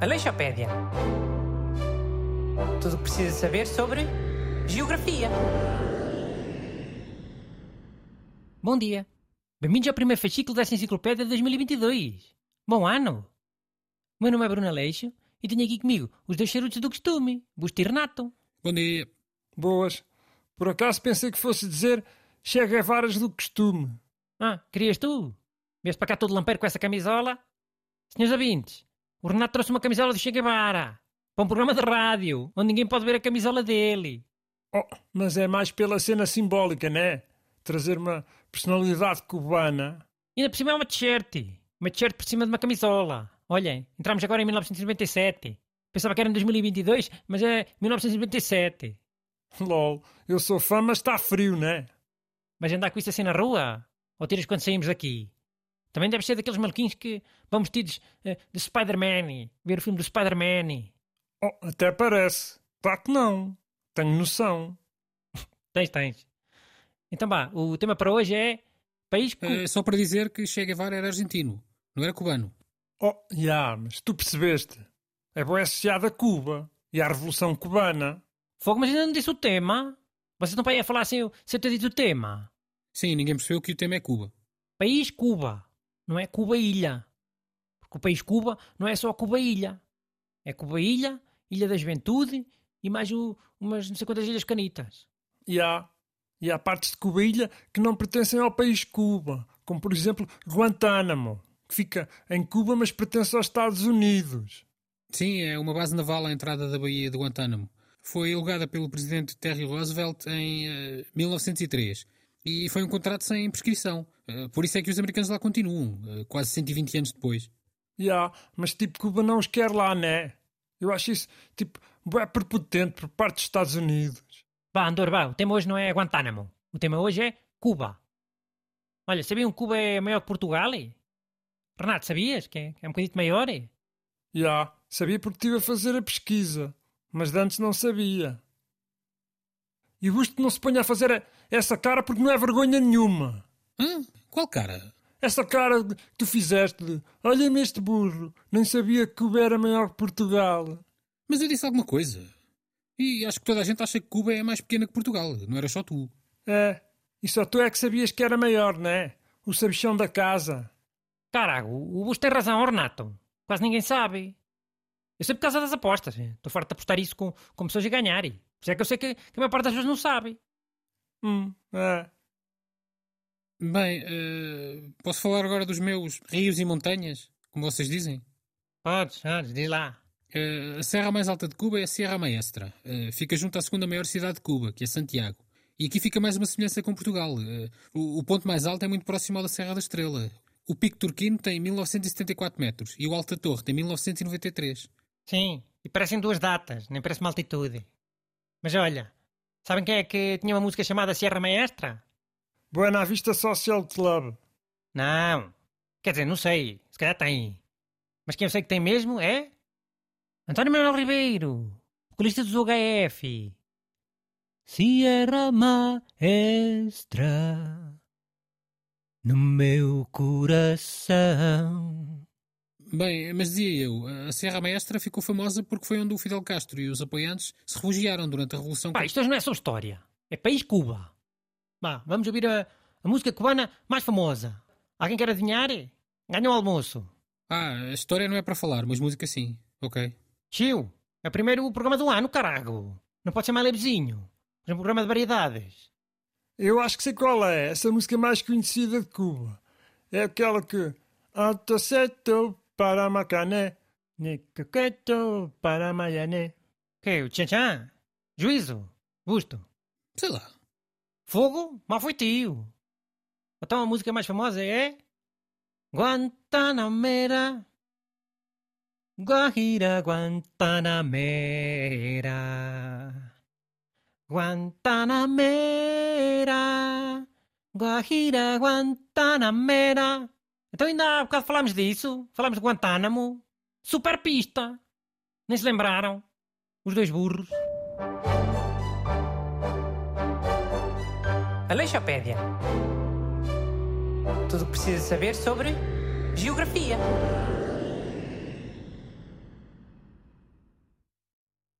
Aleixopédia. Tudo o que precisa saber sobre geografia. Bom dia. Bem-vindos ao primeiro fascículo desta enciclopédia de 2022. Bom ano. Meu nome é Bruno Aleixo e tenho aqui comigo os dois charutos do costume, Busto e Renato. Bom dia. Boas. Por acaso pensei que fosse dizer chega varas do costume. Ah, querias tu? Vieste para cá todo lampeiro com essa camisola? Senhores ouvintes, o Renato trouxe uma camisola do Che Guevara para um programa de rádio, onde ninguém pode ver a camisola dele. Oh, mas é mais pela cena simbólica, né? Trazer uma personalidade cubana. E ainda por cima é uma t-shirt. Uma t-shirt por cima de uma camisola. Olhem, entramos agora em 1997. Pensava que era em 2022, mas é 1997. LOL, eu sou fã, mas está frio, né? Mas andar com isso assim na rua? Ou tiras quando saímos daqui? Também deve ser daqueles maluquinhos que vão vestidos eh, de Spider-Man, ver o filme do Spider-Man. Oh, até parece. Claro que não. Tenho noção. Tens, tens. Então vá, o tema para hoje é país cu... É só para dizer que Che Guevara era argentino, não era cubano. Oh, já, mas tu percebeste. É boa associada a Cuba e à Revolução Cubana. Fogo, mas ainda não disse o tema. Vocês estão para aí a falar sem eu, sem eu ter dito o tema. Sim, ninguém percebeu que o tema é Cuba. País Cuba, não é Cuba-Ilha. Porque o país Cuba não é só Cuba-Ilha. É Cuba-Ilha, Ilha da Juventude e mais o, umas não sei quantas ilhas canitas. E há, e há partes de Cuba-Ilha que não pertencem ao país Cuba, como por exemplo Guantánamo, que fica em Cuba mas pertence aos Estados Unidos. Sim, é uma base naval à entrada da Baía de Guantánamo. Foi alugada pelo presidente Terry Roosevelt em eh, 1903 e foi um contrato sem prescrição. Eh, por isso é que os americanos lá continuam, eh, quase 120 anos depois. Já, mas tipo Cuba não os quer lá, né? Eu acho isso tipo bué prepotente por parte dos Estados Unidos. Vá, Andor, vá, o tema hoje não é Guantánamo. O tema hoje é Cuba. Olha, sabiam que Cuba é maior que Portugal? eh? Renato, sabias que é, que é um bocadinho maior? Já, sabia porque estive a fazer a pesquisa, mas de antes não sabia. E Busto não se ponha a fazer essa cara porque não é vergonha nenhuma. Hã? Qual cara? Essa cara que tu fizeste de olha-me este burro, nem sabia que Cuba era maior que Portugal. Mas eu disse alguma coisa. E acho que toda a gente acha que Cuba é mais pequena que Portugal, não era só tu. É, e só tu é que sabias que era maior, né? O sabichão da casa. Caraca, o o Busto tem razão, ó, Renato. Quase ninguém sabe. Eu sei por causa das apostas. Estou farto de apostar isso com, com pessoas a ganharem. Isso é que eu sei que, que a maior parte das pessoas não sabe. Hum, é. Bem, eh, posso falar agora dos meus rios e montanhas, como vocês dizem? Podes, podes, diz lá. Eh, a serra mais alta de Cuba é a Sierra Maestra. Eh, fica junto à segunda maior cidade de Cuba, que é Santiago. E aqui fica mais uma semelhança com Portugal. O, o ponto mais alto é muito próximo ao da Serra da Estrela. O Pico Turquino tem 1974 metros e o Alta Torre tem 1993. Sim, e parecem duas datas, nem parece uma altitude. Mas olha, sabem quem é que tinha uma música chamada Sierra Maestra? Buena Vista Social Club. Não. Quer dizer, não sei. Se calhar tem. Mas quem eu sei que tem mesmo é. António Manuel Ribeiro, vocalista dos UHF. Sierra Maestra no meu coração. Bem, mas dizia eu, a Serra Maestra ficou famosa porque foi onde o Fidel Castro e os apoiantes se refugiaram durante a Revolução Pá, isto não é só história. É país Cuba. Vá, vamos ouvir a, a música cubana mais famosa. Alguém quer adivinhar? Ganha o almoço. Ah, a história não é para falar, mas música sim. Ok. Tio, é o primeiro programa do ano, carago. Não pode ser mais levezinho. É um programa de variedades. Eu acho que sei qual é. Essa música mais conhecida de Cuba. É aquela que. Antoceto para Macané. Nicoqueto para Maiané. Que? O tchan-tchan? Juízo? Busto? Sei lá. Fogo? Mal foi tio. Então a música mais famosa é... Guantanamera. Guajira Guantanamera. Guantanamera. Guajira Guantanamera. Então ainda há bocado falámos disso. Falámos de Guantánamo. Super pista. Nem se lembraram. Os dois burros. Aleixopédia. Tudo o que precisa saber sobre Geografia.